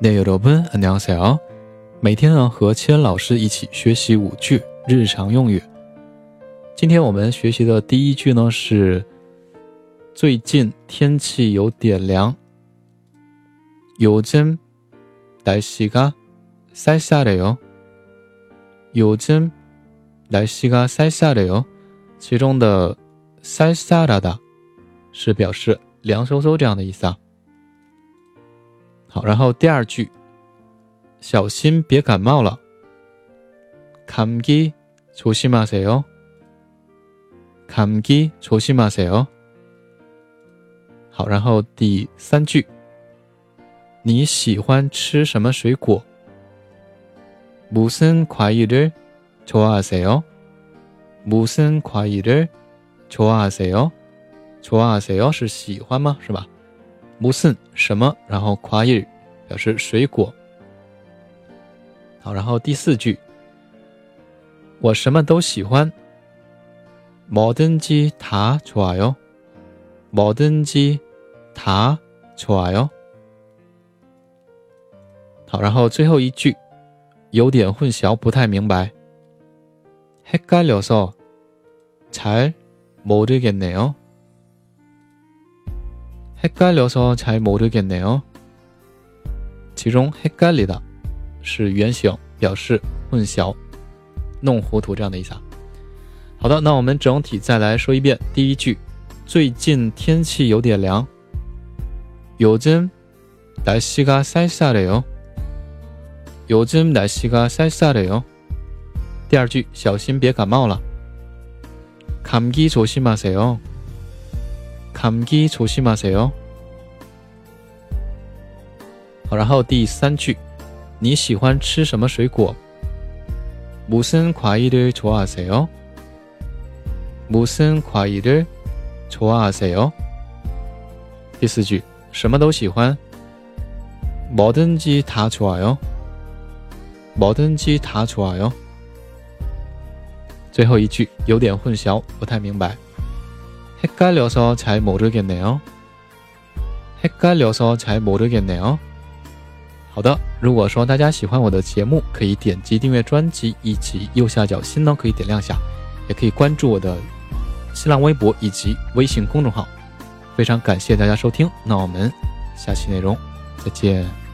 내여러분안녕하세요。每天呢和千老师一起学习五句日常用语。今天我们学习的第一句呢是最近天气有点凉。요즘날씨가쌀쌀해 요。 요즘날씨가쌀쌀해 요。 其中的쌀쌀하다是表示凉飕飕这样的意思啊。 好，然后第二句，小心别感冒了。감기조심하세 요。 감기조심하세 요。 好，然后第三句，你喜欢吃什么水果？무슨과일을좋아하세 요？ 무슨과일을좋아하세 요？ 좋아하세요是喜欢吗？是吧？ 무슨什么，然后과일表示水果。好，然后第四句，我什么都喜欢。뭐든지다좋아 요。 뭐든지다좋아 요。 好，然后最后一句，有点混淆，不太明白。헷갈려서잘모르겠네 요。 헷갈려서잘모르겠네 요。 其中헷갈리다是原形，表示混淆、弄糊涂这样的意思。好的，那我们整体再来说一遍。第一句，最近天气有点凉。요즘날씨가쌀쌀해 요。 요즘날씨가쌀쌀해 요。 第二句，小心别感冒了。감기조심하세 요。 감기조심하세 요。 好，然后第三句，你喜欢吃什么水果？무슨과일을좋아하세 요？ 무슨과일을좋아하세 요？ 第四句，什么都喜欢。뭐든지다좋아 요。 뭐든지다좋아 요。 最后一句有点混淆，不太明白。 헷갈려서잘모르겠네 요。 헷갈려서잘모르겠네 요。 好的，如果说大家喜欢我的节目，可以点击订阅专辑，以及右下角心呢可以点亮下，也可以关注我的新浪微博以及微信公众号。非常感谢大家收听，那我们下期内容再见。